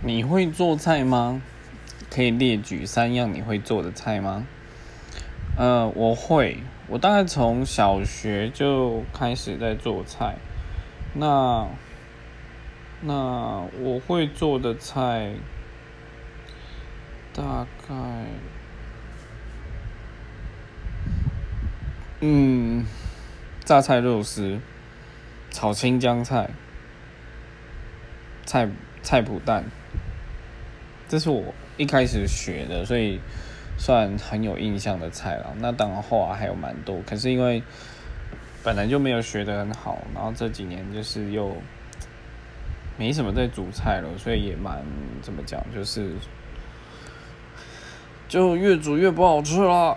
你会做菜吗？可以列举三样你会做的菜吗？呃，我会，我大概从小学就开始在做菜。那那我会做的菜，大概，嗯，榨菜肉丝，炒青江菜，菜菜脯蛋。这是我一开始学的，所以算很有印象的菜了。那当然后来还有蛮多，可是因为本来就没有学的很好，然后这几年就是又没什么在煮菜了，所以也蛮怎么讲，就是就越煮越不好吃了。